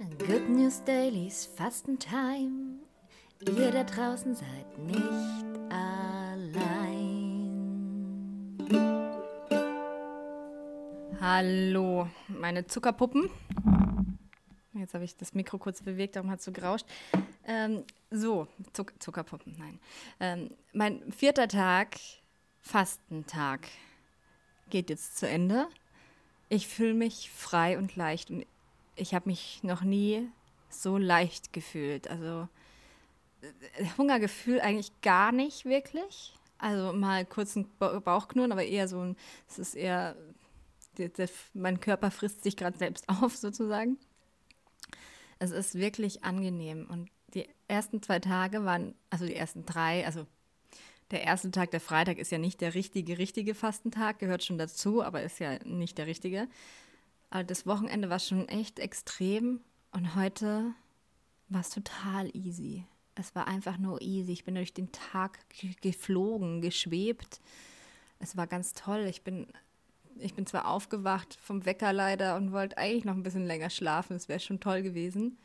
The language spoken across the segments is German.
Good News Dailies Fastentime. Ihr da draußen seid nicht allein. Hallo, meine Zuckerpuppen. Jetzt habe ich das Mikro kurz bewegt, darum hat es so gerauscht. Ähm, so, Zuck Zuckerpuppen, nein. Ähm, mein vierter Tag, Fastentag, geht jetzt zu Ende. Ich fühle mich frei und leicht und ich habe mich noch nie so leicht gefühlt. Also äh, Hungergefühl eigentlich gar nicht wirklich. Also mal kurz ein Bauchknurren, aber eher so ein, es ist eher, der, der, mein Körper frisst sich gerade selbst auf sozusagen. Es ist wirklich angenehm und die ersten zwei Tage waren, also die ersten drei, also der erste Tag, der Freitag, ist ja nicht der richtige, richtige Fastentag, gehört schon dazu, aber ist ja nicht der richtige. Aber das Wochenende war schon echt extrem und heute war es total easy. Es war einfach nur easy. Ich bin durch den Tag geflogen, geschwebt. Es war ganz toll. Ich bin, ich bin zwar aufgewacht vom Wecker leider und wollte eigentlich noch ein bisschen länger schlafen. Das wäre schon toll gewesen.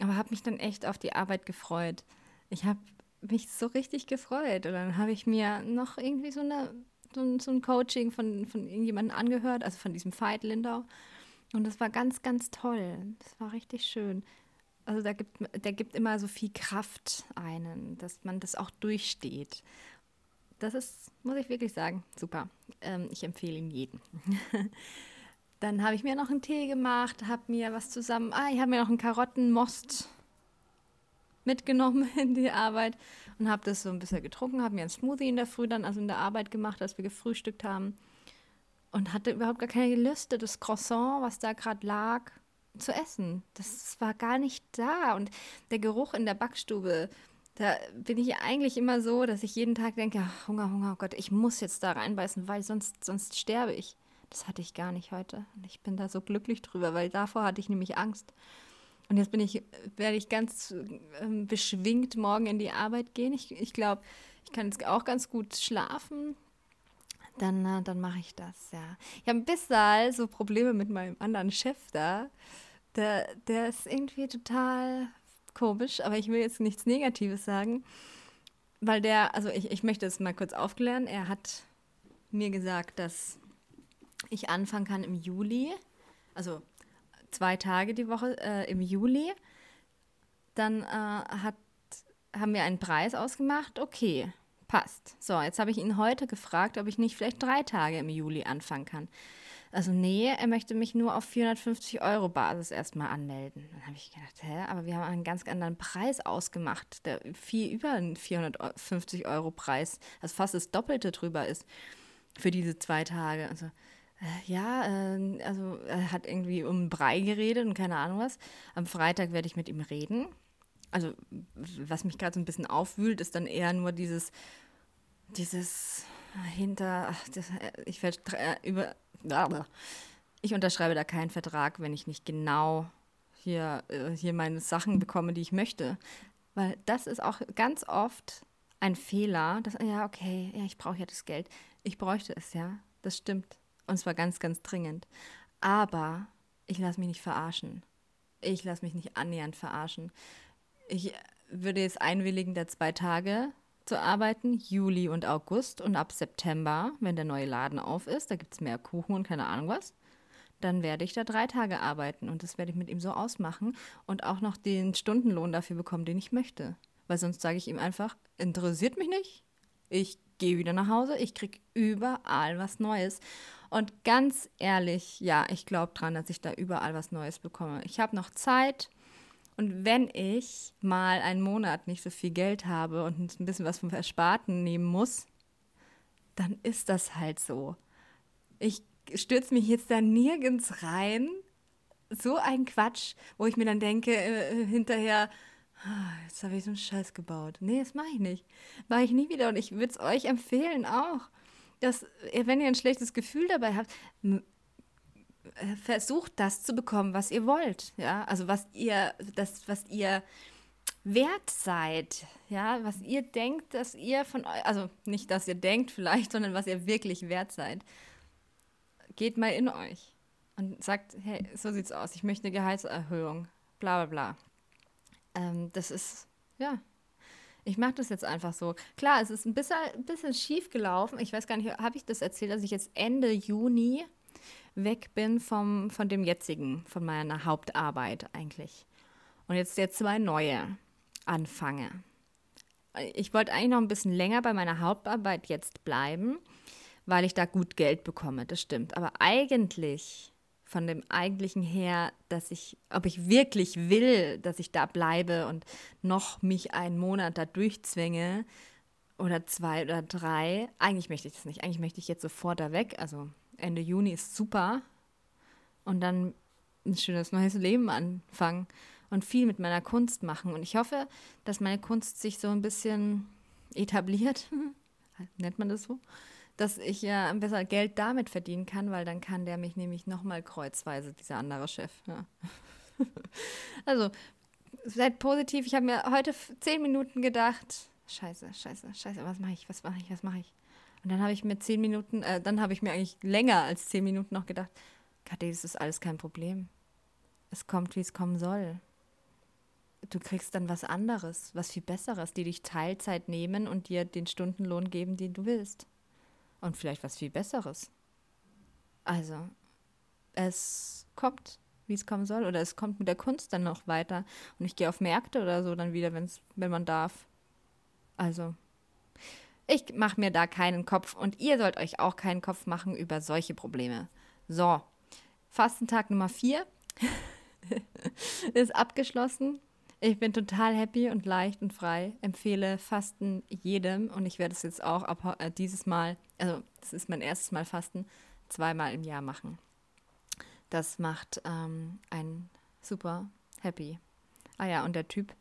Aber habe mich dann echt auf die Arbeit gefreut. Ich habe mich so richtig gefreut. Und dann habe ich mir noch irgendwie so, eine, so, ein, so ein Coaching von, von irgendjemandem angehört, also von diesem Veit Lindau. Und das war ganz, ganz toll. Das war richtig schön. Also da gibt, der gibt immer so viel Kraft einen, dass man das auch durchsteht. Das ist, muss ich wirklich sagen, super. Ähm, ich empfehle ihn jedem. Dann habe ich mir noch einen Tee gemacht, habe mir was zusammen, ah, ich habe mir noch einen Karottenmost mitgenommen in die Arbeit und habe das so ein bisschen getrunken, habe mir einen Smoothie in der Früh dann, also in der Arbeit gemacht, als wir gefrühstückt haben und hatte überhaupt gar keine Lust, das Croissant, was da gerade lag, zu essen. Das war gar nicht da und der Geruch in der Backstube, da bin ich eigentlich immer so, dass ich jeden Tag denke, ach, Hunger, Hunger, oh Gott, ich muss jetzt da reinbeißen, weil sonst, sonst sterbe ich. Das hatte ich gar nicht heute. Und ich bin da so glücklich drüber, weil davor hatte ich nämlich Angst. Und jetzt bin ich, werde ich ganz ähm, beschwingt morgen in die Arbeit gehen. Ich, ich glaube, ich kann jetzt auch ganz gut schlafen. Dann, äh, dann mache ich das, ja. Ich habe ein bisschen so Probleme mit meinem anderen Chef da. Der, der ist irgendwie total komisch, aber ich will jetzt nichts Negatives sagen, weil der, also ich, ich möchte es mal kurz aufklären. Er hat mir gesagt, dass ich anfangen kann im Juli, also zwei Tage die Woche äh, im Juli. Dann äh, hat, haben wir einen Preis ausgemacht. Okay, passt. So, jetzt habe ich ihn heute gefragt, ob ich nicht vielleicht drei Tage im Juli anfangen kann. Also nee, er möchte mich nur auf 450 Euro Basis erstmal anmelden. Dann habe ich gedacht, hä, aber wir haben einen ganz anderen Preis ausgemacht, der viel über einen 450 Euro Preis, also fast das Doppelte drüber ist für diese zwei Tage. Also äh, ja, äh, also er hat irgendwie um Brei geredet und keine Ahnung was. Am Freitag werde ich mit ihm reden. Also was mich gerade so ein bisschen aufwühlt, ist dann eher nur dieses, dieses hinter, das, ich werde über, ich unterschreibe da keinen Vertrag, wenn ich nicht genau hier, äh, hier meine Sachen bekomme, die ich möchte. Weil das ist auch ganz oft ein Fehler, dass, ja, okay, ja, ich brauche ja das Geld. Ich bräuchte es, ja, das stimmt. Und zwar ganz, ganz dringend. Aber ich lasse mich nicht verarschen. Ich lasse mich nicht annähernd verarschen. Ich würde jetzt einwilligen, da zwei Tage zu arbeiten, Juli und August. Und ab September, wenn der neue Laden auf ist, da gibt es mehr Kuchen und keine Ahnung was, dann werde ich da drei Tage arbeiten. Und das werde ich mit ihm so ausmachen und auch noch den Stundenlohn dafür bekommen, den ich möchte. Weil sonst sage ich ihm einfach, interessiert mich nicht. Ich gehe wieder nach Hause, ich kriege überall was Neues. Und ganz ehrlich, ja, ich glaube dran, dass ich da überall was Neues bekomme. Ich habe noch Zeit. Und wenn ich mal einen Monat nicht so viel Geld habe und ein bisschen was vom Versparten nehmen muss, dann ist das halt so. Ich stürze mich jetzt da nirgends rein. So ein Quatsch, wo ich mir dann denke, äh, hinterher, ah, jetzt habe ich so einen Scheiß gebaut. Nee, das mache ich nicht. Mache ich nie wieder. Und ich würde es euch empfehlen auch dass, wenn ihr ein schlechtes Gefühl dabei habt, äh, versucht das zu bekommen, was ihr wollt. Ja, also was ihr, das, was ihr wert seid, ja, was ihr denkt, dass ihr von euch, also nicht, dass ihr denkt vielleicht, sondern was ihr wirklich wert seid. Geht mal in euch und sagt, hey, so sieht's aus, ich möchte eine Gehaltserhöhung. bla bla bla. Ähm, das ist, ja, ich mache das jetzt einfach so. Klar, es ist ein bisschen, ein bisschen schief gelaufen. Ich weiß gar nicht, habe ich das erzählt, dass ich jetzt Ende Juni weg bin vom, von dem jetzigen, von meiner Hauptarbeit eigentlich. Und jetzt jetzt zwei neue anfange. Ich wollte eigentlich noch ein bisschen länger bei meiner Hauptarbeit jetzt bleiben, weil ich da gut Geld bekomme, das stimmt. Aber eigentlich von dem eigentlichen her, dass ich, ob ich wirklich will, dass ich da bleibe und noch mich einen Monat da durchzwänge oder zwei oder drei. Eigentlich möchte ich das nicht. Eigentlich möchte ich jetzt sofort da weg. Also Ende Juni ist super. Und dann ein schönes neues Leben anfangen und viel mit meiner Kunst machen. Und ich hoffe, dass meine Kunst sich so ein bisschen etabliert. Nennt man das so? dass ich ja besser Geld damit verdienen kann, weil dann kann der mich nämlich nochmal kreuzweise, dieser andere Chef. Ja. also, seid positiv. Ich habe mir heute zehn Minuten gedacht, scheiße, scheiße, scheiße, was mache ich, was mache ich, was mache ich? Und dann habe ich mir zehn Minuten, äh, dann habe ich mir eigentlich länger als zehn Minuten noch gedacht, Kathi, das ist alles kein Problem. Es kommt, wie es kommen soll. Du kriegst dann was anderes, was viel Besseres, die dich Teilzeit nehmen und dir den Stundenlohn geben, den du willst. Und vielleicht was viel Besseres. Also, es kommt, wie es kommen soll. Oder es kommt mit der Kunst dann noch weiter. Und ich gehe auf Märkte oder so dann wieder, wenn's, wenn man darf. Also, ich mache mir da keinen Kopf. Und ihr sollt euch auch keinen Kopf machen über solche Probleme. So, Fastentag Nummer 4 ist abgeschlossen. Ich bin total happy und leicht und frei. Empfehle Fasten jedem und ich werde es jetzt auch ab äh, dieses Mal, also das ist mein erstes Mal Fasten, zweimal im Jahr machen. Das macht ähm, einen super happy. Ah ja, und der Typ,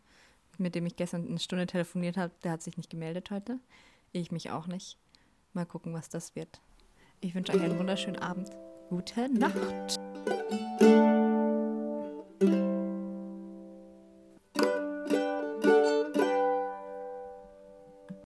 mit dem ich gestern eine Stunde telefoniert habe, der hat sich nicht gemeldet heute. Ich mich auch nicht. Mal gucken, was das wird. Ich wünsche euch einen wunderschönen Abend. Gute Nacht.